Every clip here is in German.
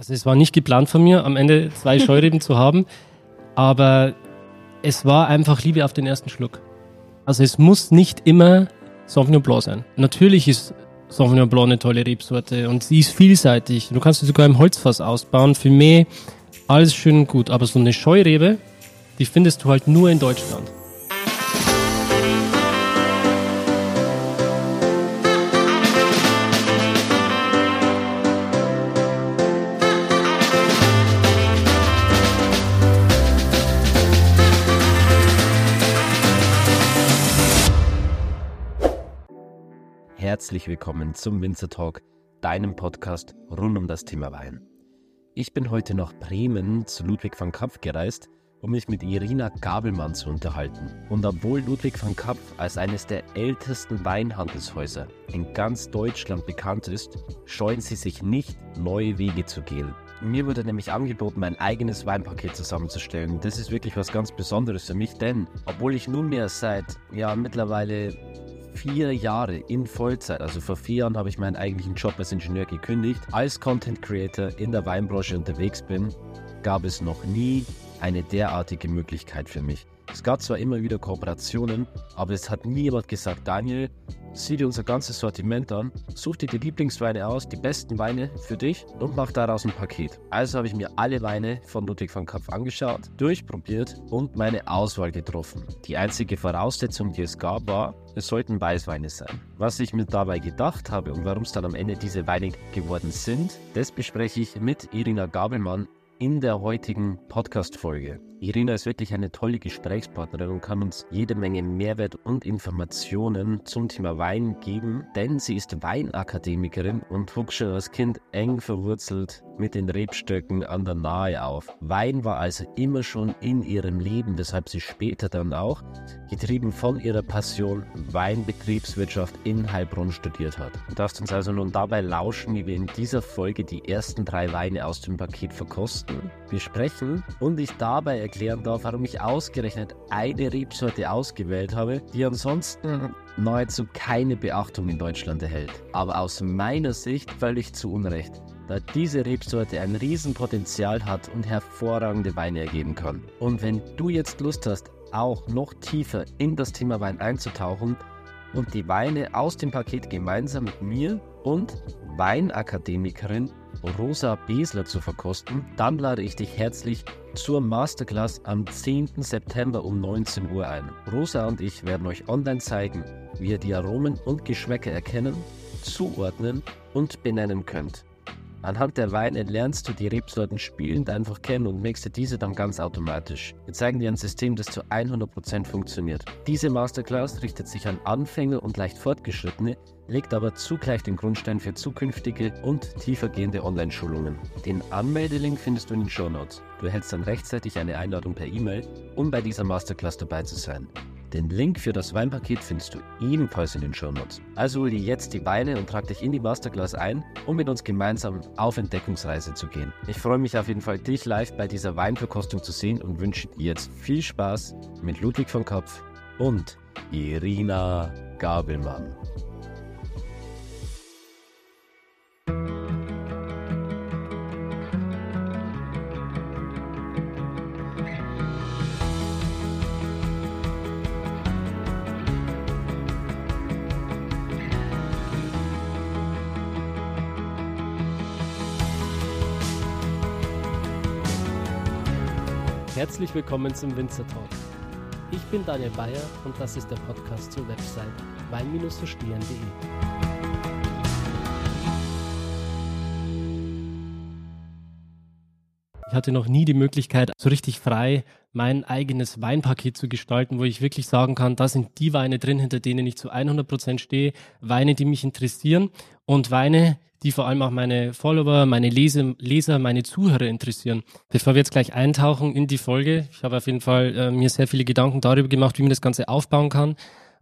Also es war nicht geplant von mir, am Ende zwei Scheureben zu haben, aber es war einfach Liebe auf den ersten Schluck. Also es muss nicht immer Sauvignon Blanc sein. Natürlich ist Sauvignon Blanc eine tolle Rebsorte und sie ist vielseitig. Du kannst sie sogar im Holzfass ausbauen, für mich alles schön und gut. Aber so eine Scheurebe, die findest du halt nur in Deutschland. Herzlich willkommen zum Winzer Talk, deinem Podcast rund um das Thema Wein. Ich bin heute nach Bremen zu Ludwig van Kapf gereist, um mich mit Irina Gabelmann zu unterhalten. Und obwohl Ludwig van Kapf als eines der ältesten Weinhandelshäuser in ganz Deutschland bekannt ist, scheuen sie sich nicht, neue Wege zu gehen. Mir wurde nämlich angeboten, mein eigenes Weinpaket zusammenzustellen. Das ist wirklich was ganz Besonderes für mich, denn obwohl ich nunmehr seit ja mittlerweile vier Jahre in Vollzeit, also vor vier Jahren habe ich meinen eigentlichen Job als Ingenieur gekündigt, als Content Creator in der Weinbranche unterwegs bin, gab es noch nie eine derartige Möglichkeit für mich. Es gab zwar immer wieder Kooperationen, aber es hat nie jemand gesagt, Daniel, sieh dir unser ganzes Sortiment an, such dir die Lieblingsweine aus, die besten Weine für dich und mach daraus ein Paket. Also habe ich mir alle Weine von Ludwig van Kapf angeschaut, durchprobiert und meine Auswahl getroffen. Die einzige Voraussetzung, die es gab, war, es sollten Weißweine sein. Was ich mir dabei gedacht habe und warum es dann am Ende diese Weine geworden sind, das bespreche ich mit Irina Gabelmann in der heutigen Podcast-Folge. Irina ist wirklich eine tolle Gesprächspartnerin und kann uns jede Menge Mehrwert und Informationen zum Thema Wein geben, denn sie ist Weinakademikerin und wuchs schon als Kind eng verwurzelt mit den Rebstöcken an der Nahe auf. Wein war also immer schon in ihrem Leben, weshalb sie später dann auch, getrieben von ihrer Passion, Weinbetriebswirtschaft in Heilbronn studiert hat. Du darfst uns also nun dabei lauschen, wie wir in dieser Folge die ersten drei Weine aus dem Paket verkosten, besprechen und ich dabei erklären darf, warum ich ausgerechnet eine Rebsorte ausgewählt habe, die ansonsten nahezu keine Beachtung in Deutschland erhält. Aber aus meiner Sicht völlig zu Unrecht, da diese Rebsorte ein Riesenpotenzial hat und hervorragende Weine ergeben kann. Und wenn du jetzt Lust hast, auch noch tiefer in das Thema Wein einzutauchen und die Weine aus dem Paket gemeinsam mit mir und Weinakademikerin Rosa Besler zu verkosten, dann lade ich dich herzlich zur Masterclass am 10. September um 19 Uhr ein. Rosa und ich werden euch online zeigen, wie ihr die Aromen und Geschmäcker erkennen, zuordnen und benennen könnt. Anhand der Weine lernst du die Rebsorten spielend einfach kennen und mixe diese dann ganz automatisch. Wir zeigen dir ein System, das zu 100% funktioniert. Diese Masterclass richtet sich an Anfänger und leicht Fortgeschrittene, legt aber zugleich den Grundstein für zukünftige und tiefergehende Online-Schulungen. Den Anmeldelink findest du in den Show Notes. Du erhältst dann rechtzeitig eine Einladung per E-Mail, um bei dieser Masterclass dabei zu sein. Den Link für das Weinpaket findest du ebenfalls in den Shownotes. Also hol dir jetzt die Beine und trag dich in die Masterclass ein, um mit uns gemeinsam auf Entdeckungsreise zu gehen. Ich freue mich auf jeden Fall, dich live bei dieser Weinverkostung zu sehen und wünsche dir jetzt viel Spaß mit Ludwig von Kopf und Irina Gabelmann. Herzlich willkommen zum Winzer Talk. Ich bin Daniel Bayer und das ist der Podcast zur Website wein-verstehen.de. Ich hatte noch nie die Möglichkeit, so richtig frei mein eigenes Weinpaket zu gestalten, wo ich wirklich sagen kann, da sind die Weine drin, hinter denen ich zu 100% stehe, Weine, die mich interessieren und Weine, die vor allem auch meine Follower, meine Leser, Leser, meine Zuhörer interessieren. Bevor wir jetzt gleich eintauchen in die Folge, ich habe auf jeden Fall äh, mir sehr viele Gedanken darüber gemacht, wie man das Ganze aufbauen kann.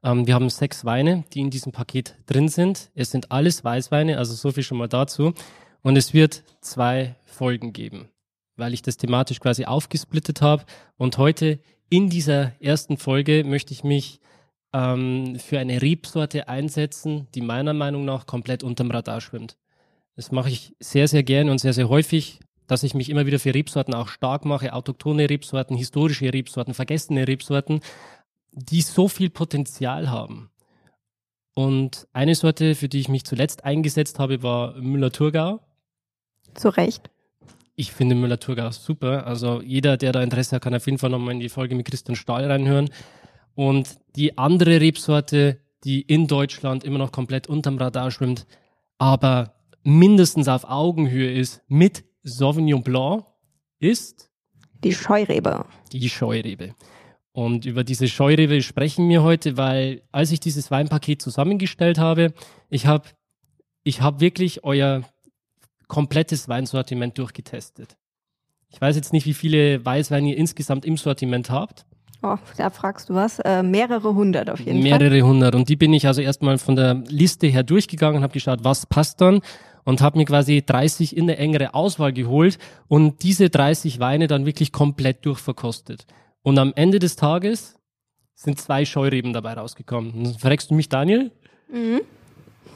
Ähm, wir haben sechs Weine, die in diesem Paket drin sind. Es sind alles Weißweine, also so viel schon mal dazu. Und es wird zwei Folgen geben, weil ich das thematisch quasi aufgesplittet habe. Und heute in dieser ersten Folge möchte ich mich ähm, für eine Rebsorte einsetzen, die meiner Meinung nach komplett unterm Radar schwimmt. Das mache ich sehr, sehr gerne und sehr, sehr häufig. dass ich mich immer wieder für Rebsorten auch stark mache, autochtone Rebsorten, historische Rebsorten, vergessene Rebsorten, die so viel Potenzial haben. Und eine Sorte, für die ich mich zuletzt eingesetzt habe, war Müller-Thurgau. Zu Recht. Ich finde Müller-Thurgau super. Also jeder, der da Interesse hat, kann auf jeden Fall nochmal in die Folge mit Christian Stahl reinhören. Und die andere Rebsorte, die in Deutschland immer noch komplett unterm Radar schwimmt, aber mindestens auf Augenhöhe ist mit Sauvignon Blanc, ist die Scheurebe. Die Scheurebe. Und über diese Scheurebe sprechen wir heute, weil als ich dieses Weinpaket zusammengestellt habe, ich habe ich hab wirklich euer komplettes Weinsortiment durchgetestet. Ich weiß jetzt nicht, wie viele Weißweine ihr insgesamt im Sortiment habt. Oh, da fragst du was. Äh, mehrere hundert auf jeden mehrere Fall. Mehrere hundert. Und die bin ich also erstmal von der Liste her durchgegangen und habe geschaut, was passt dann. Und habe mir quasi 30 in eine engere Auswahl geholt und diese 30 Weine dann wirklich komplett durchverkostet. Und am Ende des Tages sind zwei Scheureben dabei rausgekommen. Fragst du mich, Daniel? Mhm.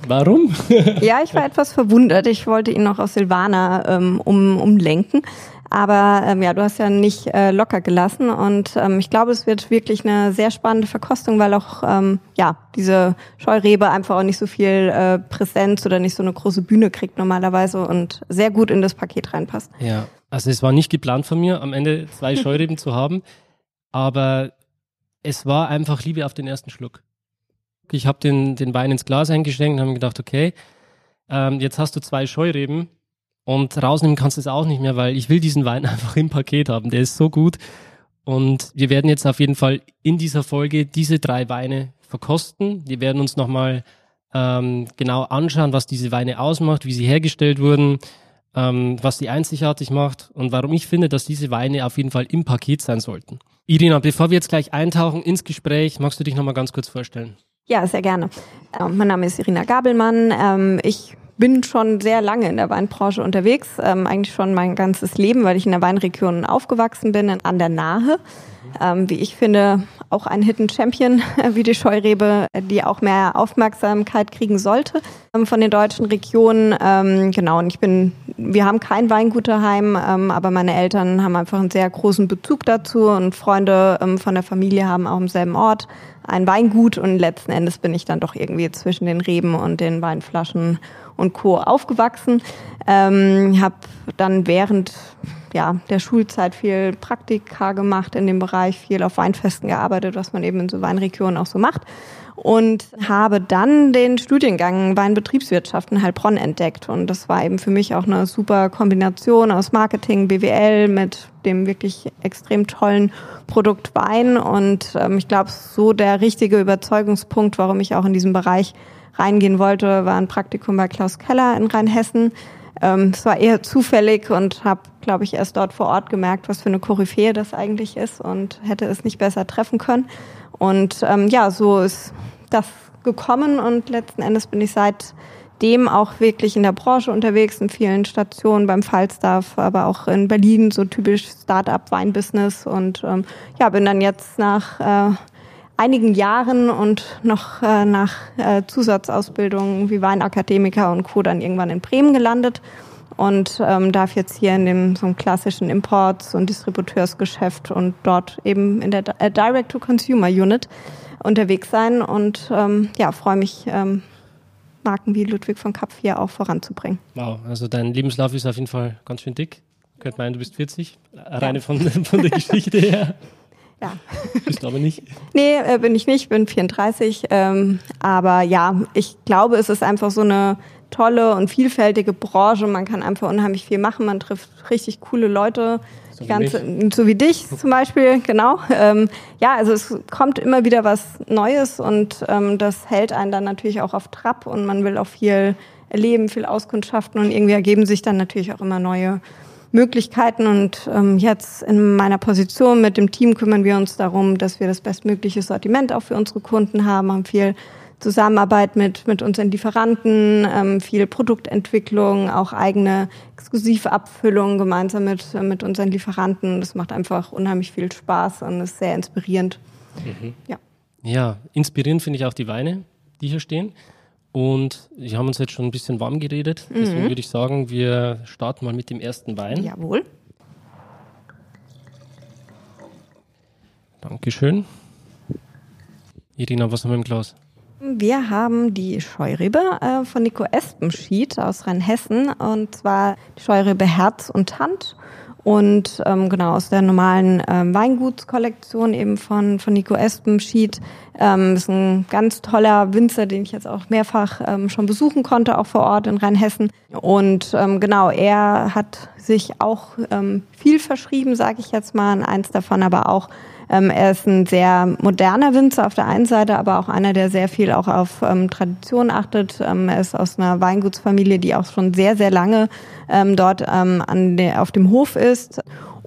Warum? ja, ich war etwas verwundert. Ich wollte ihn noch aus Silvana ähm, um, umlenken. Aber ähm, ja, du hast ja nicht äh, locker gelassen und ähm, ich glaube, es wird wirklich eine sehr spannende Verkostung, weil auch ähm, ja diese Scheurebe einfach auch nicht so viel äh, Präsenz oder nicht so eine große Bühne kriegt normalerweise und sehr gut in das Paket reinpasst. Ja, also es war nicht geplant von mir, am Ende zwei Scheureben zu haben, aber es war einfach Liebe auf den ersten Schluck. Ich habe den, den Wein ins Glas eingeschenkt und habe mir gedacht, okay, ähm, jetzt hast du zwei Scheureben und rausnehmen kannst du es auch nicht mehr, weil ich will diesen Wein einfach im Paket haben. Der ist so gut. Und wir werden jetzt auf jeden Fall in dieser Folge diese drei Weine verkosten. Wir werden uns nochmal ähm, genau anschauen, was diese Weine ausmacht, wie sie hergestellt wurden, ähm, was sie einzigartig macht und warum ich finde, dass diese Weine auf jeden Fall im Paket sein sollten. Irina, bevor wir jetzt gleich eintauchen ins Gespräch, magst du dich nochmal ganz kurz vorstellen? Ja, sehr gerne. Äh, mein Name ist Irina Gabelmann. Ähm, ich bin schon sehr lange in der Weinbranche unterwegs, ähm, eigentlich schon mein ganzes Leben, weil ich in der Weinregion aufgewachsen bin, an der Nahe. Ähm, wie ich finde, auch ein Hidden Champion wie die Scheurebe, die auch mehr Aufmerksamkeit kriegen sollte von den deutschen Regionen. Genau, und ich bin, wir haben kein Weingut daheim, ähm, aber meine Eltern haben einfach einen sehr großen Bezug dazu und Freunde von der Familie haben auch im selben Ort ein Weingut und letzten Endes bin ich dann doch irgendwie zwischen den Reben und den Weinflaschen und Co. aufgewachsen. Ähm, habe dann während ja, der Schulzeit viel Praktika gemacht in dem Bereich, viel auf Weinfesten gearbeitet, was man eben in so Weinregionen auch so macht. Und habe dann den Studiengang Weinbetriebswirtschaft in Heilbronn entdeckt. Und das war eben für mich auch eine super Kombination aus Marketing, BWL mit dem wirklich extrem tollen Produkt Wein. Und ähm, ich glaube, so der richtige Überzeugungspunkt, warum ich auch in diesem Bereich reingehen wollte, war ein Praktikum bei Klaus Keller in Rheinhessen. Ähm, es war eher zufällig und habe, glaube ich, erst dort vor Ort gemerkt, was für eine Koryphäe das eigentlich ist und hätte es nicht besser treffen können. Und ähm, ja, so ist das gekommen und letzten Endes bin ich seitdem auch wirklich in der Branche unterwegs, in vielen Stationen beim Falstaff, aber auch in Berlin, so typisch Start-up-Weinbusiness und ähm, ja, bin dann jetzt nach äh, einigen Jahren und noch äh, nach äh, Zusatzausbildung wie Weinakademiker und Co. dann irgendwann in Bremen gelandet und ähm, darf jetzt hier in dem so einem klassischen Imports- und Distributeursgeschäft und dort eben in der äh, Direct-to-Consumer-Unit unterwegs sein und ähm, ja, freue mich, ähm, Marken wie Ludwig von Kapf hier auch voranzubringen. Wow, also dein Lebenslauf ist auf jeden Fall ganz schön dick. Könnte meinen, du bist 40, reine ja. von, von der Geschichte her. Ja. Bist du aber nicht? Nee, äh, bin ich nicht, bin 34. Ähm, aber ja, ich glaube, es ist einfach so eine tolle und vielfältige Branche. Man kann einfach unheimlich viel machen. Man trifft richtig coole Leute. So, ganze, wie, so wie dich zum Beispiel, genau. Ähm, ja, also es kommt immer wieder was Neues und ähm, das hält einen dann natürlich auch auf Trab und man will auch viel erleben, viel auskundschaften und irgendwie ergeben sich dann natürlich auch immer neue Möglichkeiten. Und ähm, jetzt in meiner Position mit dem Team kümmern wir uns darum, dass wir das bestmögliche Sortiment auch für unsere Kunden haben, haben viel Zusammenarbeit mit, mit unseren Lieferanten, ähm, viel Produktentwicklung, auch eigene exklusive Abfüllung gemeinsam mit, mit unseren Lieferanten. Das macht einfach unheimlich viel Spaß und ist sehr inspirierend. Mhm. Ja. ja, inspirierend finde ich auch die Weine, die hier stehen. Und wir haben uns jetzt schon ein bisschen warm geredet. Deswegen würde ich sagen, wir starten mal mit dem ersten Wein. Jawohl. Dankeschön. Irina, was haben wir im Glas? Wir haben die Scheurebe äh, von Nico Espenschied aus Rheinhessen und zwar die Scheurebe Herz und Hand und ähm, genau aus der normalen ähm, Weingutskollektion eben von, von Nico Espenschied. Ähm, ist ein ganz toller Winzer, den ich jetzt auch mehrfach ähm, schon besuchen konnte, auch vor Ort in Rheinhessen. Und ähm, genau, er hat sich auch ähm, viel verschrieben, sage ich jetzt mal, eins davon aber auch ähm, er ist ein sehr moderner Winzer auf der einen Seite, aber auch einer, der sehr viel auch auf ähm, Tradition achtet. Ähm, er ist aus einer Weingutsfamilie, die auch schon sehr, sehr lange ähm, dort ähm, an der, auf dem Hof ist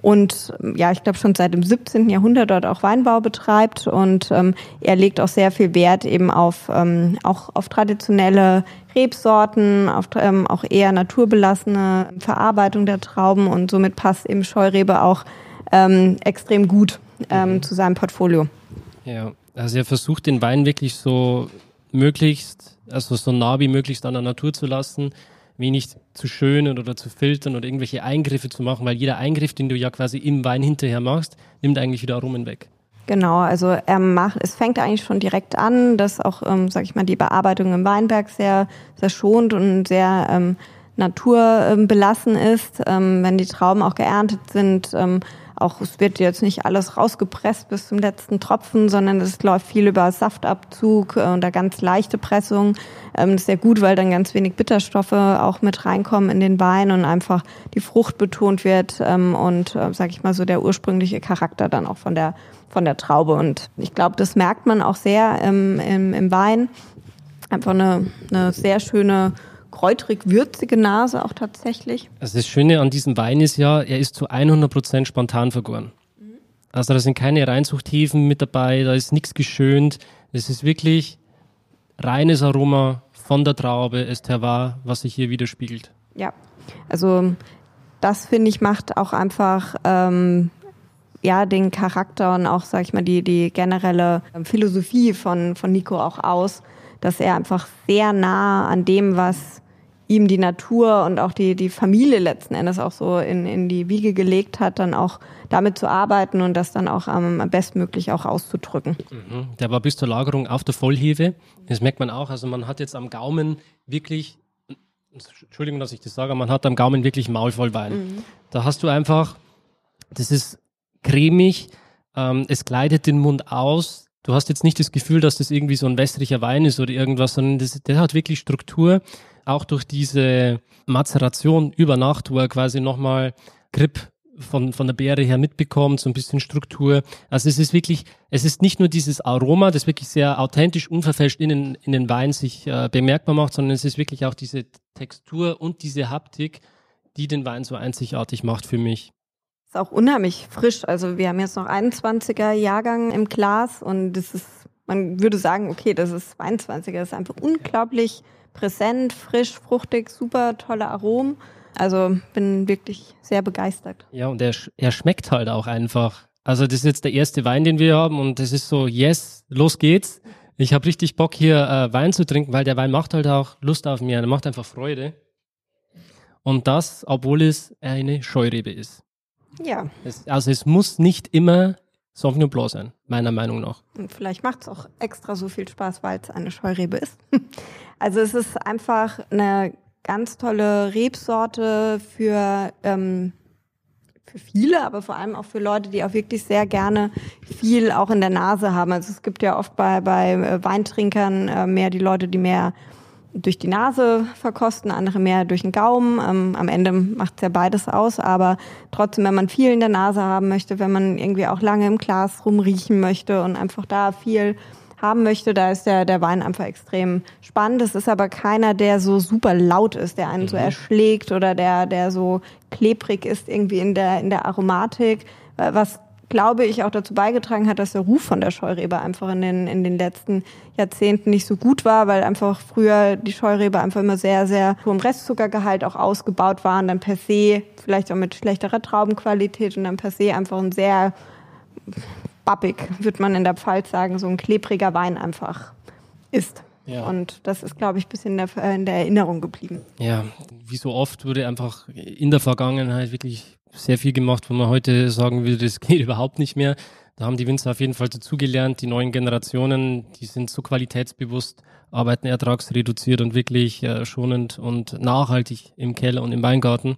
und ja, ich glaube schon seit dem 17. Jahrhundert dort auch Weinbau betreibt und ähm, er legt auch sehr viel Wert eben auf ähm, auch auf traditionelle Rebsorten, auf ähm, auch eher naturbelassene Verarbeitung der Trauben und somit passt eben Scheurebe auch ähm, extrem gut ähm, mhm. zu seinem Portfolio. Ja, also er versucht den Wein wirklich so möglichst, also so nah wie möglichst an der Natur zu lassen, wenig zu schönen oder zu filtern oder irgendwelche Eingriffe zu machen, weil jeder Eingriff, den du ja quasi im Wein hinterher machst, nimmt eigentlich wieder Aromen weg. Genau, also er macht, es fängt eigentlich schon direkt an, dass auch, ähm, sag ich mal, die Bearbeitung im Weinberg sehr, sehr schont und sehr ähm, naturbelassen ist. Ähm, wenn die Trauben auch geerntet sind, ähm, auch es wird jetzt nicht alles rausgepresst bis zum letzten Tropfen, sondern es läuft viel über Saftabzug äh, oder ganz leichte Pressung. Ähm, das ist sehr gut, weil dann ganz wenig Bitterstoffe auch mit reinkommen in den Wein und einfach die Frucht betont wird ähm, und, äh, sag ich mal, so der ursprüngliche Charakter dann auch von der, von der Traube. Und ich glaube, das merkt man auch sehr im, im, im Wein. Einfach eine, eine sehr schöne kräutrig-würzige Nase auch tatsächlich. Also das Schöne an diesem Wein ist ja, er ist zu 100% spontan vergoren. Mhm. Also da sind keine Reinzuchthäfen mit dabei, da ist nichts geschönt. Es ist wirklich reines Aroma von der Traube, es Terroir, was sich hier widerspiegelt. Ja, also das finde ich macht auch einfach ähm, ja den Charakter und auch sag ich mal die die generelle Philosophie von von Nico auch aus, dass er einfach sehr nah an dem was ihm die Natur und auch die, die Familie letzten Endes auch so in, in die Wiege gelegt hat, dann auch damit zu arbeiten und das dann auch am bestmöglich auch auszudrücken. Mhm. Der war bis zur Lagerung auf der Vollhefe. Das merkt man auch. Also man hat jetzt am Gaumen wirklich, Entschuldigung, dass ich das sage, man hat am Gaumen wirklich Maul voll Wein. Mhm. Da hast du einfach, das ist cremig, ähm, es gleitet den Mund aus, Du hast jetzt nicht das Gefühl, dass das irgendwie so ein wässriger Wein ist oder irgendwas, sondern das, der hat wirklich Struktur auch durch diese Mazeration über Nacht, wo er quasi nochmal Grip von, von der Beere her mitbekommt, so ein bisschen Struktur. Also es ist wirklich, es ist nicht nur dieses Aroma, das wirklich sehr authentisch, unverfälscht in den, in den Wein sich äh, bemerkbar macht, sondern es ist wirklich auch diese Textur und diese Haptik, die den Wein so einzigartig macht für mich. Ist auch unheimlich frisch. Also wir haben jetzt noch 21er Jahrgang im Glas und das ist, man würde sagen, okay, das ist 22er, das ist einfach unglaublich präsent, frisch, fruchtig, super tolle Aromen. Also bin wirklich sehr begeistert. Ja, und er, er schmeckt halt auch einfach. Also das ist jetzt der erste Wein, den wir haben und das ist so, yes, los geht's. Ich habe richtig Bock hier äh, Wein zu trinken, weil der Wein macht halt auch Lust auf mir, er macht einfach Freude. Und das, obwohl es eine Scheurebe ist. Ja. Es, also es muss nicht immer Sauvignon Blanc sein, meiner Meinung nach. Und vielleicht macht es auch extra so viel Spaß, weil es eine Scheurebe ist. Also es ist einfach eine ganz tolle Rebsorte für, ähm, für viele, aber vor allem auch für Leute, die auch wirklich sehr gerne viel auch in der Nase haben. Also es gibt ja oft bei, bei äh, Weintrinkern äh, mehr die Leute, die mehr durch die Nase verkosten, andere mehr durch den Gaumen. Ähm, am Ende macht es ja beides aus, aber trotzdem, wenn man viel in der Nase haben möchte, wenn man irgendwie auch lange im Glas rumriechen möchte und einfach da viel haben möchte, da ist der, der Wein einfach extrem spannend. Es ist aber keiner, der so super laut ist, der einen mhm. so erschlägt oder der, der so klebrig ist irgendwie in der, in der Aromatik, was glaube ich, auch dazu beigetragen hat, dass der Ruf von der Scheurebe einfach in den, in den letzten Jahrzehnten nicht so gut war, weil einfach früher die Scheurebe einfach immer sehr, sehr hohem Restzuckergehalt auch ausgebaut war und dann per se vielleicht auch mit schlechterer Traubenqualität und dann per se einfach ein sehr bappig, würde man in der Pfalz sagen, so ein klebriger Wein einfach ist. Ja. Und das ist, glaube ich, ein bisschen in der, in der Erinnerung geblieben. Ja, wie so oft wurde einfach in der Vergangenheit wirklich sehr viel gemacht, wo man heute sagen würde, das geht überhaupt nicht mehr. Da haben die Winzer auf jeden Fall dazugelernt. Die neuen Generationen, die sind so qualitätsbewusst, arbeiten ertragsreduziert und wirklich äh, schonend und nachhaltig im Keller und im Weingarten.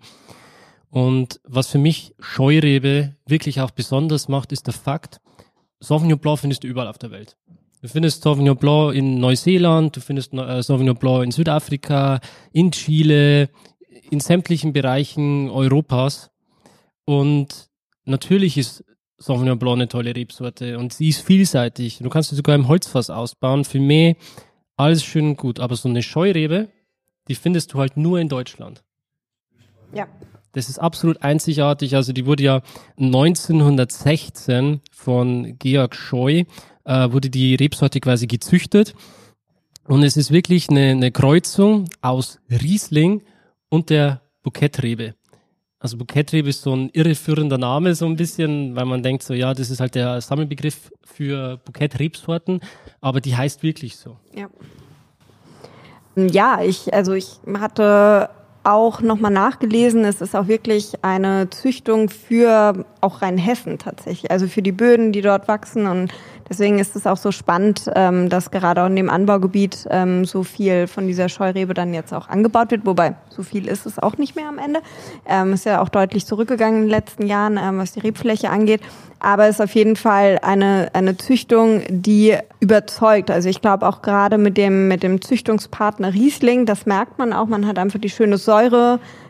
Und was für mich Scheurebe wirklich auch besonders macht, ist der Fakt, Sauvignon Blanc findest du überall auf der Welt. Du findest Sauvignon Blanc in Neuseeland, du findest äh, Sauvignon Blanc in Südafrika, in Chile, in sämtlichen Bereichen Europas. Und natürlich ist Sauvignon Blanc eine tolle Rebsorte und sie ist vielseitig. Du kannst sie sogar im Holzfass ausbauen. Für mich alles schön und gut. Aber so eine Scheurebe, die findest du halt nur in Deutschland. Ja. Das ist absolut einzigartig. Also die wurde ja 1916 von Georg Scheu, äh, wurde die Rebsorte quasi gezüchtet. Und es ist wirklich eine, eine Kreuzung aus Riesling und der Bukettrebe. Also Bouquetrebe ist so ein irreführender Name, so ein bisschen, weil man denkt so, ja, das ist halt der Sammelbegriff für Bouquet-Rebsorten, aber die heißt wirklich so. Ja. Ja, ich, also ich hatte auch nochmal nachgelesen, es ist auch wirklich eine Züchtung für auch Rheinhessen tatsächlich, also für die Böden, die dort wachsen und Deswegen ist es auch so spannend, ähm, dass gerade auch in dem Anbaugebiet ähm, so viel von dieser Scheurebe dann jetzt auch angebaut wird. Wobei, so viel ist es auch nicht mehr am Ende. Ähm, ist ja auch deutlich zurückgegangen in den letzten Jahren, ähm, was die Rebfläche angeht. Aber es ist auf jeden Fall eine, eine Züchtung, die überzeugt. Also ich glaube auch gerade mit dem, mit dem Züchtungspartner Riesling, das merkt man auch. Man hat einfach die schöne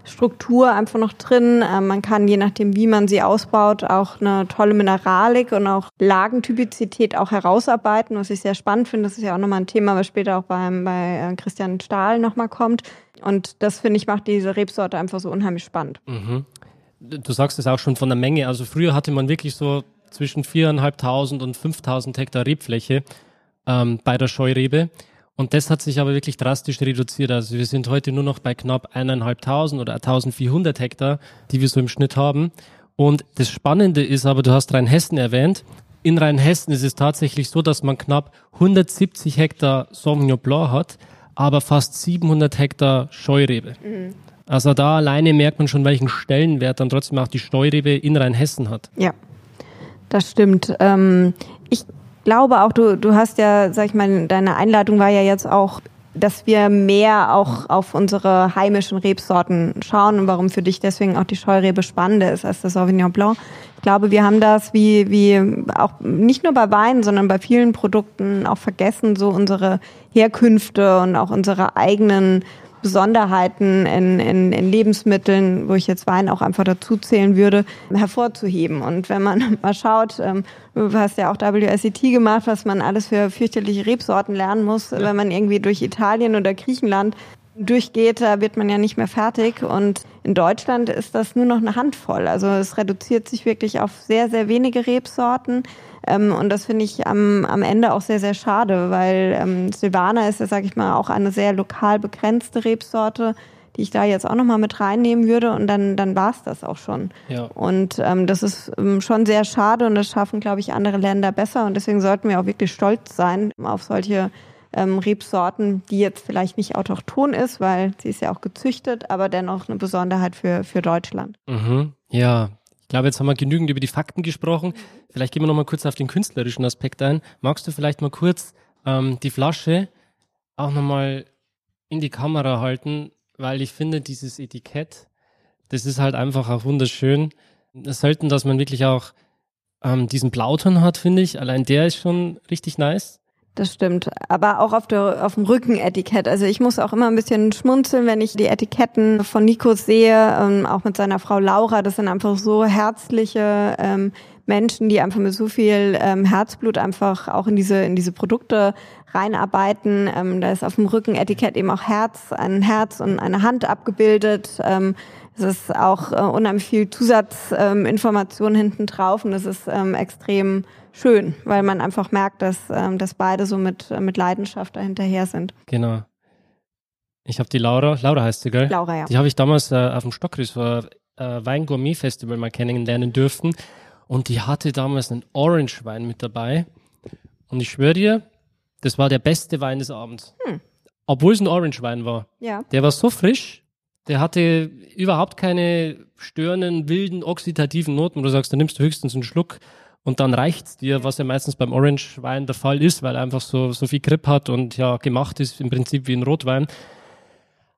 Säurestruktur einfach noch drin. Ähm, man kann, je nachdem, wie man sie ausbaut, auch eine tolle Mineralik und auch Lagentypizität auch herausarbeiten, was ich sehr spannend finde. Das ist ja auch nochmal ein Thema, was später auch beim, bei äh, Christian Stahl nochmal kommt. Und das, finde ich, macht diese Rebsorte einfach so unheimlich spannend. Mhm du sagst es auch schon von der Menge. Also früher hatte man wirklich so zwischen 4.500 und 5.000 Hektar Rebfläche ähm, bei der Scheurebe. Und das hat sich aber wirklich drastisch reduziert. Also wir sind heute nur noch bei knapp 1.500 oder 1.400 Hektar, die wir so im Schnitt haben. Und das Spannende ist aber, du hast Rheinhessen erwähnt. In Rheinhessen ist es tatsächlich so, dass man knapp 170 Hektar Sauvignon Blanc hat, aber fast 700 Hektar Scheurebe. Mhm. Also da alleine merkt man schon, welchen Stellenwert dann trotzdem auch die Steuerrebe in Rheinhessen hat. Ja, das stimmt. Ähm, ich glaube auch, du, du hast ja, sag ich mal, deine Einladung war ja jetzt auch, dass wir mehr auch auf unsere heimischen Rebsorten schauen und warum für dich deswegen auch die Scheurebe spannender ist als das Sauvignon Blanc. Ich glaube, wir haben das wie, wie auch nicht nur bei Wein, sondern bei vielen Produkten auch vergessen, so unsere Herkünfte und auch unsere eigenen Besonderheiten in, in, in Lebensmitteln, wo ich jetzt Wein auch einfach dazu zählen würde, hervorzuheben. Und wenn man mal schaut, ähm, du hast ja auch WSET gemacht, was man alles für fürchterliche Rebsorten lernen muss, ja. wenn man irgendwie durch Italien oder Griechenland durchgeht, da wird man ja nicht mehr fertig. Und in Deutschland ist das nur noch eine Handvoll. Also es reduziert sich wirklich auf sehr, sehr wenige Rebsorten. Ähm, und das finde ich am, am Ende auch sehr, sehr schade, weil ähm, Silvaner ist ja, sage ich mal, auch eine sehr lokal begrenzte Rebsorte, die ich da jetzt auch nochmal mit reinnehmen würde und dann, dann war es das auch schon. Ja. Und ähm, das ist ähm, schon sehr schade und das schaffen, glaube ich, andere Länder besser und deswegen sollten wir auch wirklich stolz sein auf solche ähm, Rebsorten, die jetzt vielleicht nicht autochton ist, weil sie ist ja auch gezüchtet, aber dennoch eine Besonderheit für, für Deutschland. Mhm. Ja, ich glaube, jetzt haben wir genügend über die Fakten gesprochen. Vielleicht gehen wir noch mal kurz auf den künstlerischen Aspekt ein. Magst du vielleicht mal kurz ähm, die Flasche auch noch mal in die Kamera halten, weil ich finde, dieses Etikett, das ist halt einfach auch wunderschön. Es selten, dass man wirklich auch ähm, diesen Blauton hat, finde ich. Allein der ist schon richtig nice. Das stimmt. Aber auch auf, der, auf dem Rückenetikett. Also ich muss auch immer ein bisschen schmunzeln, wenn ich die Etiketten von Nikos sehe, ähm, auch mit seiner Frau Laura. Das sind einfach so herzliche ähm, Menschen, die einfach mit so viel ähm, Herzblut einfach auch in diese, in diese Produkte reinarbeiten. Ähm, da ist auf dem Rückenetikett eben auch Herz, ein Herz und eine Hand abgebildet. Ähm, es ist auch äh, unheimlich viel Zusatzinformation ähm, hinten drauf und es ist ähm, extrem schön, weil man einfach merkt, dass, ähm, dass beide so mit, äh, mit Leidenschaft dahinterher sind. Genau. Ich habe die Laura, Laura heißt sie, gell? Laura, ja. Die habe ich damals äh, auf dem Stockrisser äh, Wein-Gourmet-Festival mal kennenlernen dürfen. Und die hatte damals einen Orange-Wein mit dabei. Und ich schwöre dir, Das war der beste Wein des Abends. Hm. Obwohl es ein Orange-Wein war. Ja. Der war so frisch, der hatte überhaupt keine störenden, wilden, oxidativen Noten, wo du sagst, da nimmst du höchstens einen Schluck und dann reicht's dir, was ja meistens beim Orange-Wein der Fall ist, weil er einfach so, so viel Grip hat und ja gemacht ist im Prinzip wie ein Rotwein.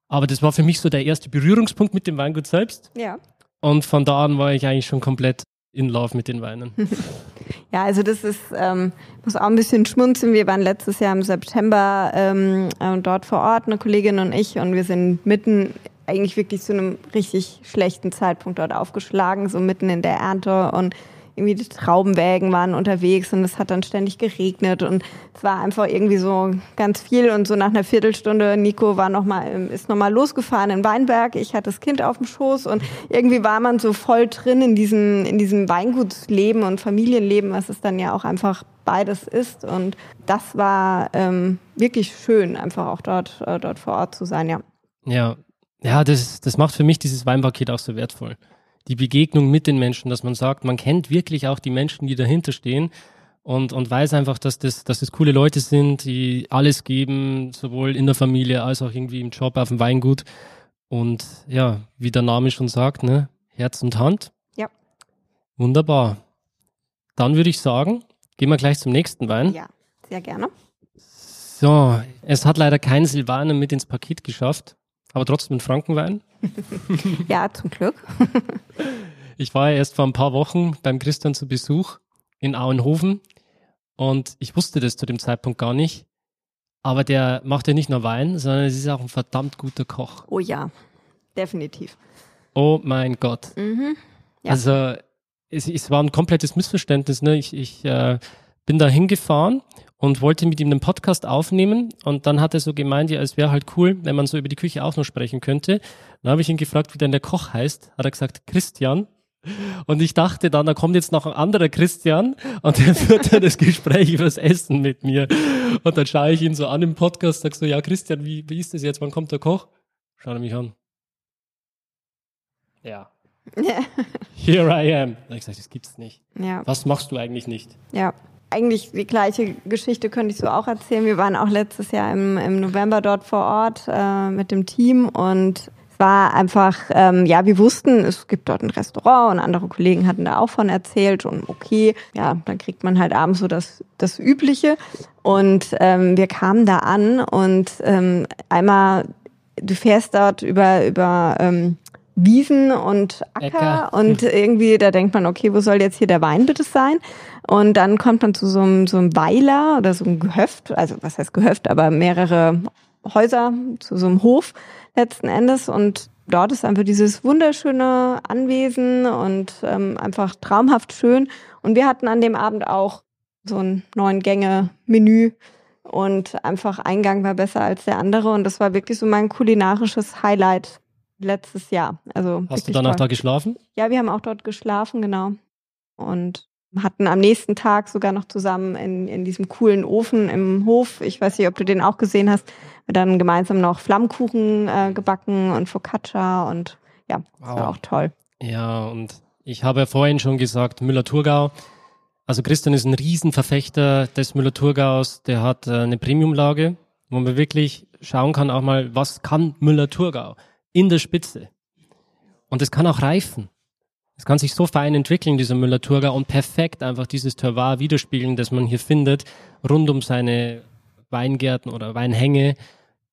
Aber das war für mich so der erste Berührungspunkt mit dem Weingut selbst. Ja. Und von da an war ich eigentlich schon komplett in Love mit den Weinen. Ja, also das ist, ähm, muss auch ein bisschen schmunzeln. Wir waren letztes Jahr im September ähm, äh, dort vor Ort, eine Kollegin und ich, und wir sind mitten eigentlich wirklich zu einem richtig schlechten Zeitpunkt dort aufgeschlagen, so mitten in der Ernte und irgendwie die Traubenwägen waren unterwegs und es hat dann ständig geregnet und es war einfach irgendwie so ganz viel und so nach einer Viertelstunde Nico war noch mal ist noch mal losgefahren in Weinberg ich hatte das Kind auf dem Schoß und irgendwie war man so voll drin in diesem in diesem Weingutsleben und Familienleben was es dann ja auch einfach beides ist und das war ähm, wirklich schön einfach auch dort äh, dort vor Ort zu sein ja. Ja ja das das macht für mich dieses Weinpaket auch so wertvoll die Begegnung mit den Menschen, dass man sagt, man kennt wirklich auch die Menschen, die dahinter stehen und, und weiß einfach, dass das, dass das coole Leute sind, die alles geben, sowohl in der Familie als auch irgendwie im Job, auf dem Weingut. Und ja, wie der Name schon sagt, ne, Herz und Hand. Ja. Wunderbar. Dann würde ich sagen, gehen wir gleich zum nächsten Wein. Ja, sehr gerne. So, es hat leider kein Silvaner mit ins Paket geschafft, aber trotzdem ein Frankenwein. ja, zum Glück. ich war ja erst vor ein paar Wochen beim Christian zu Besuch in Auenhofen und ich wusste das zu dem Zeitpunkt gar nicht. Aber der macht ja nicht nur Wein, sondern es ist auch ein verdammt guter Koch. Oh ja, definitiv. Oh mein Gott. Mhm. Ja. Also es, es, war ein komplettes Missverständnis. Ne? Ich, ich äh, bin da hingefahren und wollte mit ihm einen Podcast aufnehmen und dann hat er so gemeint, ja, es wäre halt cool, wenn man so über die Küche auch noch sprechen könnte. Dann habe ich ihn gefragt, wie denn der Koch heißt. Hat er gesagt, Christian. Und ich dachte dann, da kommt jetzt noch ein anderer Christian und der führt dann das Gespräch übers Essen mit mir. Und dann schaue ich ihn so an im Podcast, sag so, ja Christian, wie, wie ist das jetzt? Wann kommt der Koch? Schaut er mich an. Ja. Here I am. Da habe ich gesagt, das gibt's nicht. Ja. Was machst du eigentlich nicht? Ja eigentlich die gleiche Geschichte könnte ich so auch erzählen. Wir waren auch letztes Jahr im, im November dort vor Ort äh, mit dem Team und es war einfach, ähm, ja, wir wussten, es gibt dort ein Restaurant und andere Kollegen hatten da auch von erzählt und okay, ja, dann kriegt man halt abends so das, das Übliche. Und ähm, wir kamen da an und ähm, einmal, du fährst dort über, über ähm, Wiesen und Acker Äcker. und irgendwie, da denkt man, okay, wo soll jetzt hier der Wein bitte sein? Und dann kommt man zu so einem, so einem Weiler oder so einem Gehöft, also was heißt Gehöft, aber mehrere Häuser zu so einem Hof letzten Endes und dort ist einfach dieses wunderschöne Anwesen und ähm, einfach traumhaft schön. Und wir hatten an dem Abend auch so ein neun Gänge Menü und einfach Eingang war besser als der andere und das war wirklich so mein kulinarisches Highlight letztes Jahr. Also Hast du danach toll. da geschlafen? Ja, wir haben auch dort geschlafen, genau. Und hatten am nächsten Tag sogar noch zusammen in, in diesem coolen Ofen im Hof, ich weiß nicht, ob du den auch gesehen hast, dann gemeinsam noch Flammkuchen äh, gebacken und Focaccia und ja, das wow. war auch toll. Ja, und ich habe ja vorhin schon gesagt, Müller-Thurgau. Also Christian ist ein Riesenverfechter des Müller-Thurgaus. Der hat äh, eine Premiumlage, wo man wirklich schauen kann auch mal, was kann Müller-Thurgau in der Spitze. Und es kann auch reifen. Es kann sich so fein entwickeln, dieser Müller-Thurgau, und perfekt einfach dieses Terroir widerspiegeln, das man hier findet, rund um seine Weingärten oder Weinhänge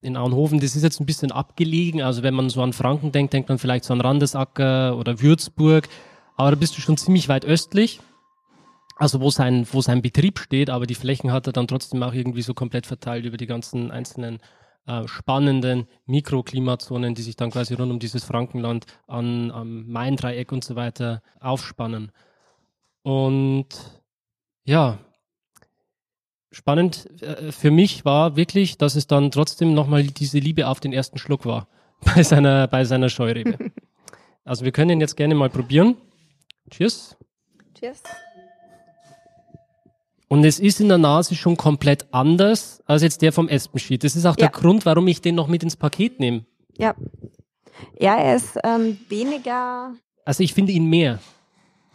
in Auenhofen. Das ist jetzt ein bisschen abgelegen. Also wenn man so an Franken denkt, denkt man vielleicht so an Randesacker oder Würzburg. Aber da bist du schon ziemlich weit östlich. Also wo sein, wo sein Betrieb steht, aber die Flächen hat er dann trotzdem auch irgendwie so komplett verteilt über die ganzen einzelnen äh, spannenden Mikroklimazonen, die sich dann quasi rund um dieses Frankenland an, am Main-Dreieck und so weiter aufspannen. Und ja, spannend äh, für mich war wirklich, dass es dann trotzdem nochmal diese Liebe auf den ersten Schluck war bei seiner, bei seiner Scheurebe. also wir können ihn jetzt gerne mal probieren. Cheers. Cheers. Und es ist in der Nase schon komplett anders als jetzt der vom Espenschied. Das ist auch der Grund, warum ich den noch mit ins Paket nehme. Ja. Ja, er ist ähm, weniger. Also ich finde ihn mehr.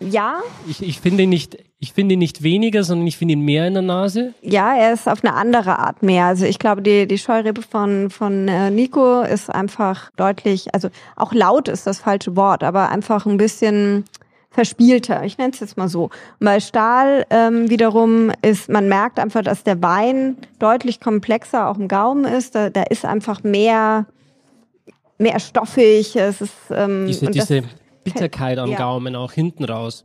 Ja. Ich, ich finde ihn nicht, ich finde ihn nicht weniger, sondern ich finde ihn mehr in der Nase. Ja, er ist auf eine andere Art mehr. Also ich glaube, die, die Scheurebe von, von äh, Nico ist einfach deutlich, also auch laut ist das falsche Wort, aber einfach ein bisschen verspielter. Ich nenne es jetzt mal so. Und bei Stahl ähm, wiederum ist, man merkt einfach, dass der Wein deutlich komplexer auch im Gaumen ist. Da, da ist einfach mehr, mehr stoffig. Es ist, ähm, diese, diese Bitterkeit am Ja. Gaumen auch hinten raus.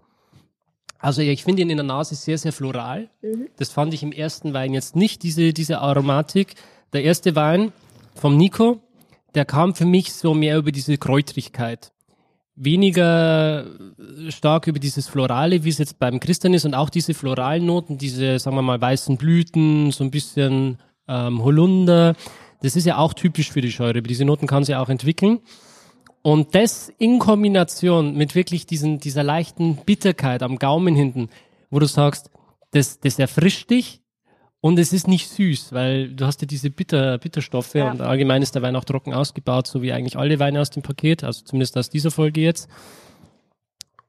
Also ich finde ihn in der Nase sehr, sehr floral. Mhm. Das fand ich im ersten Wein jetzt nicht, diese, diese Aromatik. Der erste Wein vom Nico, der kam für mich so mehr über diese Kräutrigkeit. Weniger äh, stark über dieses Florale, wie es jetzt beim Christian ist und auch diese floralen Noten, diese, sagen wir mal, weißen Blüten, so ein bisschen ähm, Holunder. Das ist ja auch typisch für die Scheurebe. Diese Noten kann sie auch entwickeln. Und das in Kombination mit wirklich diesen, dieser leichten Bitterkeit am Gaumen hinten, wo du sagst, das, das erfrischt dich und es ist nicht süß, weil du hast ja diese Bitter, Bitterstoffe Ja. und allgemein ist der Wein auch trocken ausgebaut, so wie eigentlich alle Weine aus dem Paket, also zumindest aus dieser Folge jetzt.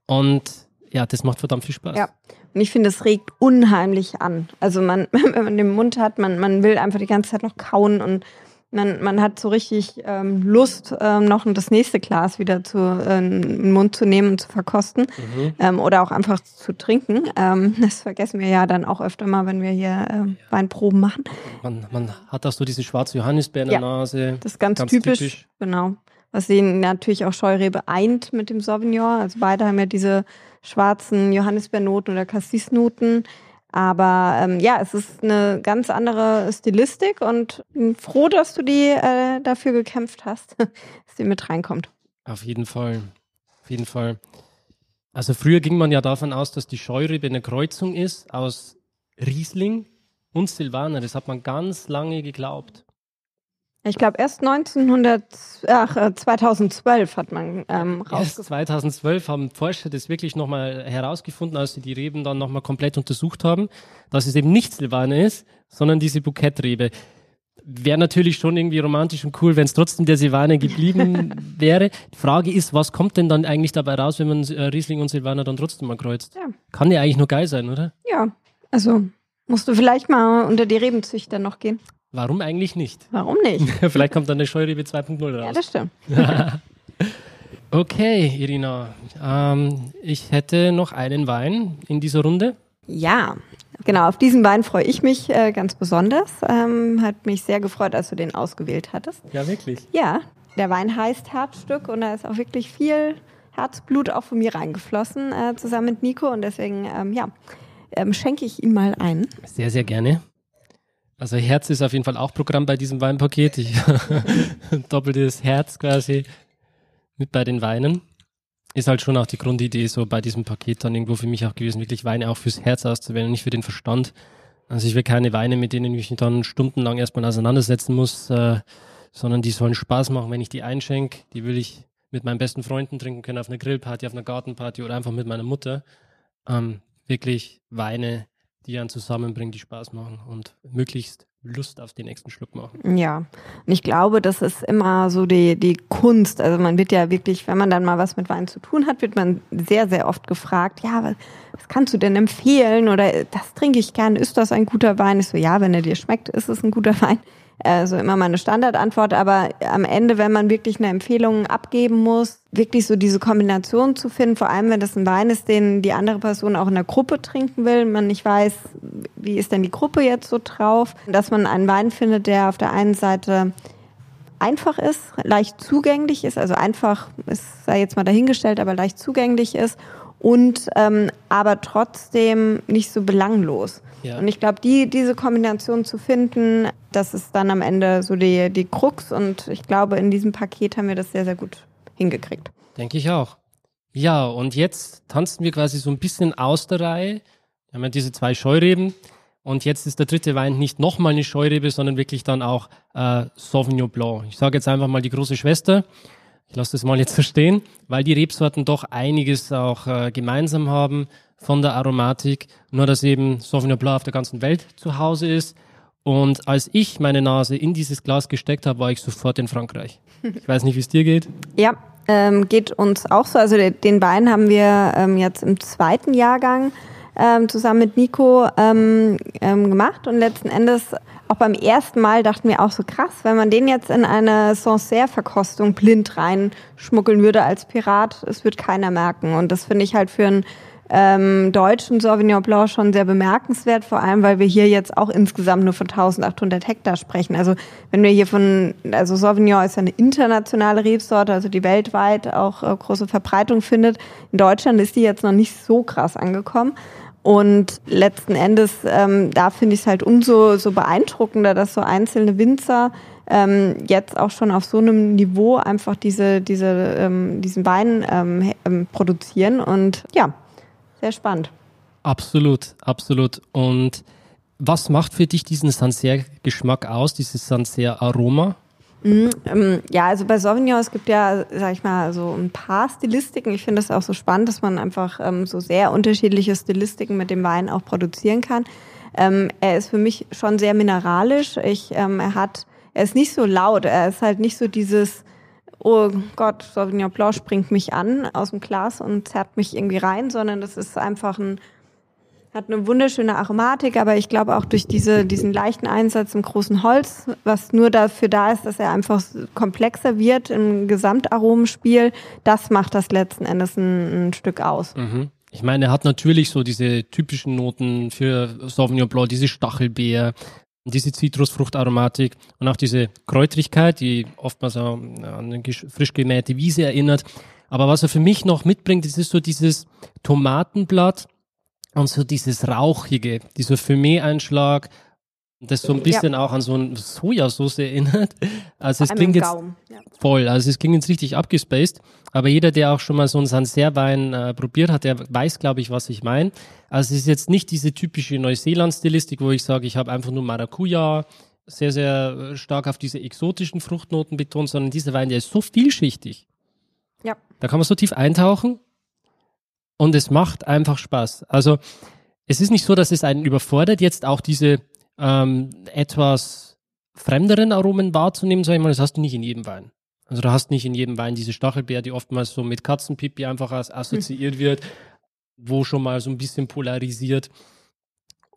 Und ja, das macht verdammt viel Spaß. Ja. Und ich finde, es regt unheimlich an. Also man, wenn man den Mund hat, man, man will einfach die ganze Zeit noch kauen und man, man hat so richtig ähm, Lust, ähm, noch das nächste Glas wieder zu, äh, in den Mund zu nehmen und zu verkosten Mhm. ähm, oder auch einfach zu trinken. Ähm, das vergessen wir ja dann auch öfter mal, wenn wir hier ähm, Weinproben machen. Man, man hat auch so diese schwarze Johannisbeer in der Ja. Nase. Das ist ganz, Ganz typisch, typisch. Genau. Was sie natürlich auch Scheurebe eint mit dem Sauvignon. Also beide haben ja diese schwarzen Johannisbeernoten oder Cassis-Noten. Aber ähm, ja, es ist eine ganz andere Stilistik und bin froh, dass du die äh, dafür gekämpft hast, dass die mit reinkommt. Auf jeden Fall. Auf jeden Fall. Also früher ging man ja davon aus, dass die Scheurebe eine Kreuzung ist aus Riesling und Silvaner. Das hat man ganz lange geglaubt. Ich glaube, erst 1900, ach, äh, 2012 hat man ähm, Erst rausgefunden. 2012 haben Forscher das wirklich nochmal herausgefunden, als sie die Reben dann nochmal komplett untersucht haben, dass es eben nicht Silvaner ist, sondern diese Bukettrebe. Wäre natürlich schon irgendwie romantisch und cool, wenn es trotzdem der Silvaner geblieben wäre. Die Frage ist, was kommt denn dann eigentlich dabei raus, wenn man äh, Riesling und Silvaner dann trotzdem mal kreuzt? Ja. Kann ja eigentlich nur geil sein, oder? Ja, also musst du vielleicht mal unter die Rebenzüchter noch gehen. Warum eigentlich nicht? Warum nicht? Vielleicht kommt dann eine Scheurebe 2.0 Ja, raus. das stimmt. okay, Irina. Ähm, ich hätte noch einen Wein in dieser Runde. Ja, genau, auf diesen Wein freue ich mich äh, ganz besonders. Ähm, hat mich sehr gefreut, als du den ausgewählt hattest. Ja, wirklich. Ja, der Wein heißt Herzstück und da ist auch wirklich viel Herzblut auch von mir reingeflossen, äh, zusammen mit Nico. Und deswegen, ähm, ja, ähm, schenke ich ihm mal ein. Sehr, sehr gerne. Also Herz ist auf jeden Fall auch Programm bei diesem Weinpaket. Ich doppeltes Herz quasi mit bei den Weinen. Ist halt schon auch die Grundidee so bei diesem Paket dann irgendwo für mich auch gewesen, wirklich Weine auch fürs Herz auszuwählen und nicht für den Verstand. Also ich will keine Weine, mit denen ich mich dann stundenlang erstmal auseinandersetzen muss, äh, sondern die sollen Spaß machen, wenn ich die einschenke. Die will ich mit meinen besten Freunden trinken können, auf einer Grillparty, auf einer Gartenparty oder einfach mit meiner Mutter. Ähm, wirklich Weine, die einen zusammenbringen, die Spaß machen und möglichst Lust auf den nächsten Schluck machen. Ja, und ich glaube, das ist immer so die, die Kunst. Also man wird ja wirklich, wenn man dann mal was mit Wein zu tun hat, wird man sehr, sehr oft gefragt, ja, was, was kannst du denn empfehlen? Oder das trinke ich gern, ist das ein guter Wein? Ich so, ja, wenn er dir schmeckt, ist es ein guter Wein. Also immer meine Standardantwort, aber am Ende, wenn man wirklich eine Empfehlung abgeben muss, wirklich so diese Kombination zu finden, vor allem wenn das ein Wein ist, den die andere Person auch in der Gruppe trinken will, man nicht weiß, wie ist denn die Gruppe jetzt so drauf, dass man einen Wein findet, der auf der einen Seite einfach ist, leicht zugänglich ist, also einfach, es sei jetzt mal dahingestellt, aber leicht zugänglich ist und ähm, aber trotzdem nicht so belanglos. Ja. Und ich glaube, die, diese Kombination zu finden, das ist dann am Ende so die, die Krux. Und ich glaube, in diesem Paket haben wir das sehr, sehr gut hingekriegt. Denke ich auch. Ja, und jetzt tanzen wir quasi so ein bisschen aus der Reihe. Wir haben ja diese zwei Scheureben. Und jetzt ist der dritte Wein nicht nochmal eine Scheurebe, sondern wirklich dann auch äh, Sauvignon Blanc. Ich sage jetzt einfach mal die große Schwester. Ich lasse das mal jetzt so stehen, weil die Rebsorten doch einiges auch äh, gemeinsam haben von der Aromatik. Nur, dass eben Sauvignon Blanc auf der ganzen Welt zu Hause ist. Und als ich meine Nase in dieses Glas gesteckt habe, war ich sofort in Frankreich. Ich weiß nicht, wie es dir geht. Ja, Ähm, geht uns auch so. Also den Wein haben wir ähm, jetzt im zweiten Jahrgang ähm, zusammen mit Nico ähm, ähm, gemacht und letzten Endes auch beim ersten Mal dachten wir auch so krass, wenn man den jetzt in eine Sancerre-Verkostung blind reinschmuggeln würde als Pirat, es wird keiner merken. Und das finde ich halt für einen ähm, deutschen Sauvignon Blanc schon sehr bemerkenswert, vor allem weil wir hier jetzt auch insgesamt nur von 1800 Hektar sprechen. Also wenn wir hier von, also Sauvignon ist ja eine internationale Rebsorte, also die weltweit auch äh, große Verbreitung findet. In Deutschland ist die jetzt noch nicht so krass angekommen. Und letzten Endes, ähm, da finde ich es halt umso so beeindruckender, dass so einzelne Winzer ähm, jetzt auch schon auf so einem Niveau einfach diese, diese, ähm, diesen Wein ähm, ähm produzieren. Und ja, sehr spannend. Absolut, absolut. Und was macht für dich diesen Sancerre-Geschmack aus, dieses Sancerre-Aroma? Mhm, ähm, ja, also bei Sauvignon, es gibt ja, sag ich mal, so ein paar Stilistiken. Ich finde es auch so spannend, dass man einfach ähm, so sehr unterschiedliche Stilistiken mit dem Wein auch produzieren kann. Ähm, er ist für mich schon sehr mineralisch. Ich, ähm, er hat, er ist nicht so laut. Er ist halt nicht so dieses, oh Gott, Sauvignon Blanc springt mich an aus dem Glas und zerrt mich irgendwie rein, sondern das ist einfach ein hat eine wunderschöne Aromatik, aber ich glaube auch durch diese, diesen leichten Einsatz im großen Holz, was nur dafür da ist, dass er einfach komplexer wird im Gesamtaromenspiel, das macht das letzten Endes ein, ein Stück aus. Mhm. Ich meine, er hat natürlich so diese typischen Noten für Sauvignon Blanc, diese Stachelbeer, diese Zitrusfruchtaromatik und auch diese Kräutrigkeit, die oftmals an eine frisch gemähte Wiese erinnert. Aber was er für mich noch mitbringt, das ist so dieses Tomatenblatt, und so dieses Rauchige, dieser Fumé-Einschlag, das so ein bisschen ja. auch an so eine Sojasauce erinnert. Also es klingt jetzt ja. voll, also es klingt jetzt richtig abgespaced, aber jeder, der auch schon mal so einen Sancerre-Wein äh, probiert hat, der weiß, glaube ich, was ich meine. Also es ist jetzt nicht diese typische Neuseeland-Stilistik, wo ich sage, ich habe einfach nur Maracuja, sehr, sehr stark auf diese exotischen Fruchtnoten betont, sondern dieser Wein, der ist so vielschichtig. Ja. Da kann man so tief eintauchen und es macht einfach Spaß. Also es ist nicht so, dass es einen überfordert, jetzt auch diese ähm, etwas fremderen Aromen wahrzunehmen, sag ich mal, das hast du nicht in jedem Wein. Also du hast nicht in jedem Wein diese Stachelbeer, die oftmals so mit Katzenpipi einfach als assoziiert hm. wird, wo schon mal so ein bisschen polarisiert.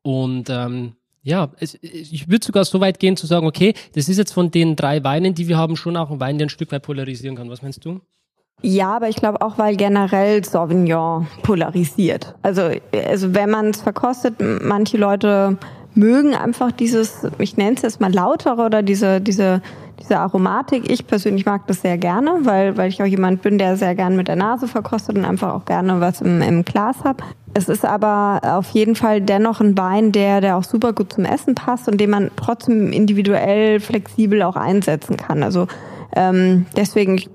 Und ähm, ja, es, ich würde sogar so weit gehen zu sagen, okay, das ist jetzt von den drei Weinen, die wir haben, schon auch ein Wein, der ein Stück weit polarisieren kann. Was meinst du? Ja, aber ich glaube auch, weil generell Sauvignon polarisiert. Also, also wenn man es verkostet, manche Leute mögen einfach dieses, ich nenne es jetzt mal lautere oder diese, diese, diese Aromatik. Ich persönlich mag das sehr gerne, weil, weil ich auch jemand bin, der sehr gerne mit der Nase verkostet und einfach auch gerne was im, im Glas hat. Es ist aber auf jeden Fall dennoch ein Wein, der, der auch super gut zum Essen passt und den man trotzdem individuell flexibel auch einsetzen kann. Also ähm, deswegen, ich,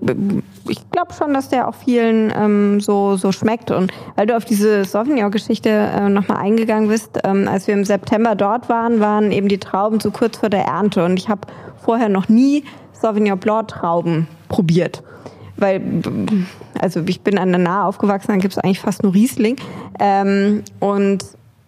ich glaube schon, dass der auch vielen ähm, so, so schmeckt. Und weil du auf diese Sauvignon-Geschichte äh, nochmal eingegangen bist, ähm, als wir im September dort waren, waren eben die Trauben so kurz vor der Ernte. Und ich habe vorher noch nie Sauvignon Blanc-Trauben probiert. Weil, also ich bin an der Nahe aufgewachsen, dann gibt es eigentlich fast nur Riesling. Ähm, und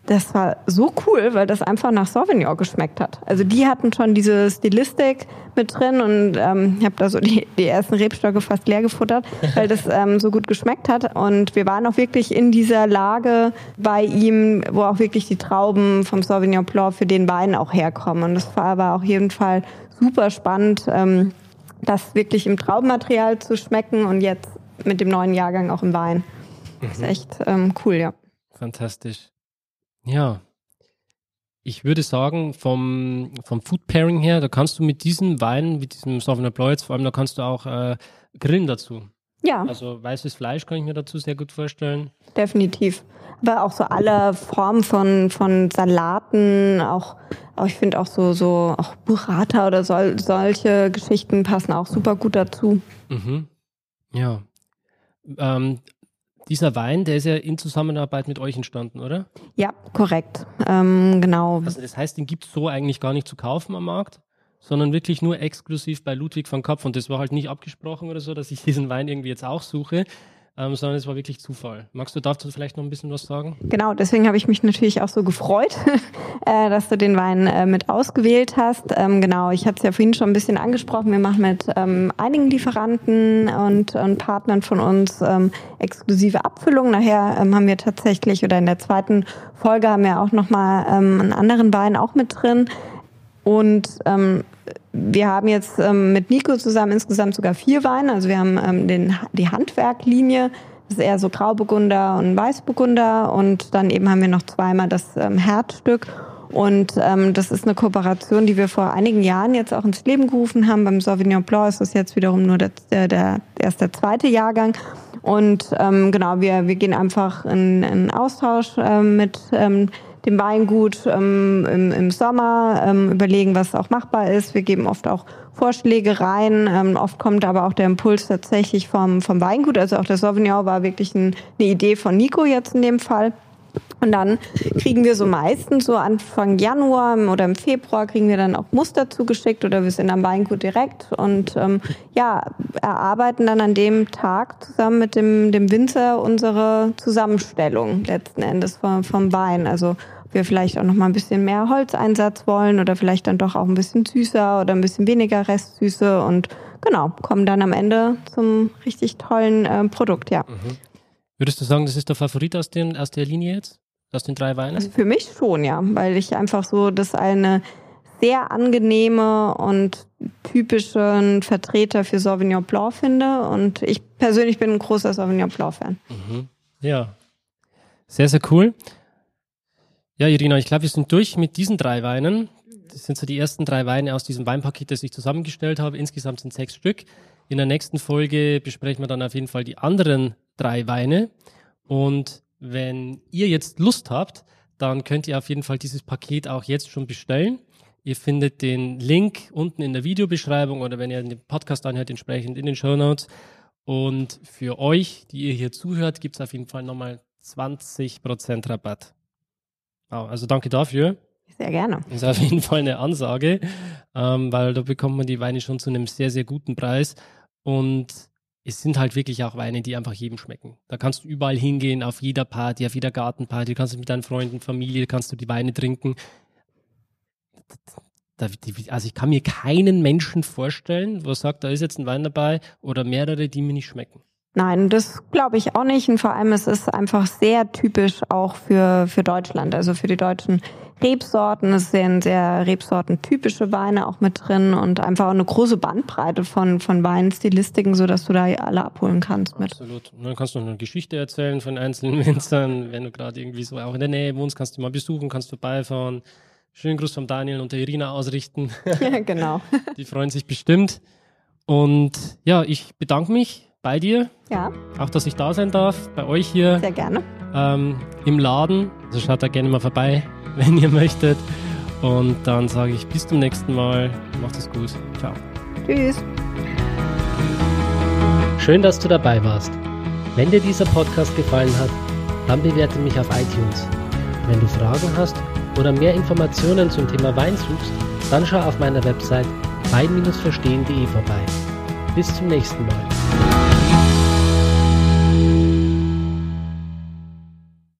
das war so cool, weil das einfach nach Sauvignon geschmeckt hat. Also die hatten schon diese Stilistik mit drin und ähm, ich habe da so die, die ersten Rebstöcke fast leer gefuttert, weil das ähm, so gut geschmeckt hat. Und wir waren auch wirklich in dieser Lage bei ihm, wo auch wirklich die Trauben vom Sauvignon Blanc für den Wein auch herkommen. Und das war aber auf jeden Fall super spannend, ähm, das wirklich im Traubenmaterial zu schmecken und jetzt mit dem neuen Jahrgang auch im Wein. Das ist mhm. echt ähm, cool, ja. Fantastisch. Ja. Ich würde sagen, vom, vom Food Pairing her, da kannst du mit diesem Wein, mit diesem Sauvignon Blanc jetzt vor allem, da kannst du auch äh, grillen dazu. Ja. Also weißes Fleisch kann ich mir dazu sehr gut vorstellen. Definitiv. Aber auch so alle Formen von, von Salaten, auch, auch ich finde auch so, so auch Burrata oder sol, solche Geschichten passen auch super gut dazu. Mhm. Ja. Ähm, dieser Wein, der ist ja in Zusammenarbeit mit euch entstanden, oder? Ja, korrekt. Ähm, genau. Also das heißt, den gibt es so eigentlich gar nicht zu kaufen am Markt, sondern wirklich nur exklusiv bei Ludwig van Kopf. Und das war halt nicht abgesprochen oder so, dass ich diesen Wein irgendwie jetzt auch suche. Ähm, sondern es war wirklich Zufall. Magst du dazu vielleicht noch ein bisschen was sagen? Genau, deswegen habe ich mich natürlich auch so gefreut, äh, dass du den Wein äh, mit ausgewählt hast. Ähm, genau, ich hatte es ja vorhin schon ein bisschen angesprochen. Wir machen mit ähm, einigen Lieferanten und, und Partnern von uns ähm, exklusive Abfüllungen. Nachher ähm, haben wir tatsächlich, oder in der zweiten Folge haben wir auch nochmal ähm, einen anderen Wein auch mit drin. Und ähm, wir haben jetzt ähm, mit Nico zusammen insgesamt sogar vier Weine. Also wir haben ähm, den, die Handwerklinie, das ist eher so Grauburgunder und Weißburgunder. Und dann eben haben wir noch zweimal das ähm, Herzstück. Und ähm, das ist eine Kooperation, die wir vor einigen Jahren jetzt auch ins Leben gerufen haben. Beim Sauvignon Blanc ist das jetzt wiederum nur der, der, der erst der zweite Jahrgang. Und ähm, genau, wir, wir gehen einfach in, in Austausch ähm, mit ähm, dem Weingut ähm, im, im Sommer, ähm, überlegen, was auch machbar ist. Wir geben oft auch Vorschläge rein. Ähm, oft kommt aber auch der Impuls tatsächlich vom, vom Weingut. Also auch der Sauvignon war wirklich ein, eine Idee von Nico jetzt in dem Fall. Und dann kriegen wir so meistens so Anfang Januar oder im Februar kriegen wir dann auch Muster zugeschickt oder wir sind am Weingut direkt und ähm, ja, erarbeiten dann an dem Tag zusammen mit dem, dem Winzer unsere Zusammenstellung letzten Endes vom, vom Wein. Also wir vielleicht auch noch mal ein bisschen mehr Holzeinsatz wollen oder vielleicht dann doch auch ein bisschen süßer oder ein bisschen weniger Restsüße und genau, kommen dann am Ende zum richtig tollen äh, Produkt, ja. Mhm. Würdest du sagen, das ist der Favorit aus, den, aus der Linie jetzt? Aus den drei Weinen? Also für mich schon, ja, weil ich einfach so das eine sehr angenehme und typischen Vertreter für Sauvignon Blanc finde. Und ich persönlich bin ein großer Sauvignon Blanc-Fan. Mhm. Ja, sehr, sehr cool. Ja, Irina, ich glaube, wir sind durch mit diesen drei Weinen. Das sind so die ersten drei Weine aus diesem Weinpaket, das ich zusammengestellt habe. Insgesamt sind sechs Stück. In der nächsten Folge besprechen wir dann auf jeden Fall die anderen drei Weine. Und wenn ihr jetzt Lust habt, dann könnt ihr auf jeden Fall dieses Paket auch jetzt schon bestellen. Ihr findet den Link unten in der Videobeschreibung oder wenn ihr den Podcast anhört, entsprechend in den Show Notes. Und für euch, die ihr hier zuhört, gibt es auf jeden Fall nochmal 20% Rabatt. Also danke dafür. Sehr gerne. Das ist auf jeden Fall eine Ansage, ähm, weil da bekommt man die Weine schon zu einem sehr, sehr guten Preis. Und es sind halt wirklich auch Weine, die einfach jedem schmecken. Da kannst du überall hingehen, auf jeder Party, auf jeder Gartenparty, kannst du mit deinen Freunden, Familie, kannst du die Weine trinken. Also ich kann mir keinen Menschen vorstellen, wo sagt, da ist jetzt ein Wein dabei oder mehrere, die mir nicht schmecken. Nein, das glaube ich auch nicht. Und vor allem ist es einfach sehr typisch auch für, für Deutschland, also für die deutschen Rebsorten. Es sind sehr rebsortentypische Weine auch mit drin und einfach auch eine große Bandbreite von, von Weinstilistiken, sodass du da alle abholen kannst mit. Absolut. Und dann kannst du noch eine Geschichte erzählen von einzelnen Winzern. Wenn du gerade irgendwie so auch in der Nähe wohnst, kannst du mal besuchen, kannst vorbeifahren. Schönen Gruß vom Daniel und der Irina ausrichten. Ja, genau. Die freuen sich bestimmt. Und ja, ich bedanke mich bei dir. Ja. Auch, dass ich da sein darf, bei euch hier. Sehr gerne. Ähm, Im Laden. Also schaut da gerne mal vorbei, wenn ihr möchtet. Und dann sage ich bis zum nächsten Mal. Macht es gut. Ciao. Tschüss. Schön, dass du dabei warst. Wenn dir dieser Podcast gefallen hat, dann bewerte mich auf iTunes. Wenn du Fragen hast oder mehr Informationen zum Thema Wein suchst, dann schau auf meiner Website wein-verstehen.de vorbei. Bis zum nächsten Mal.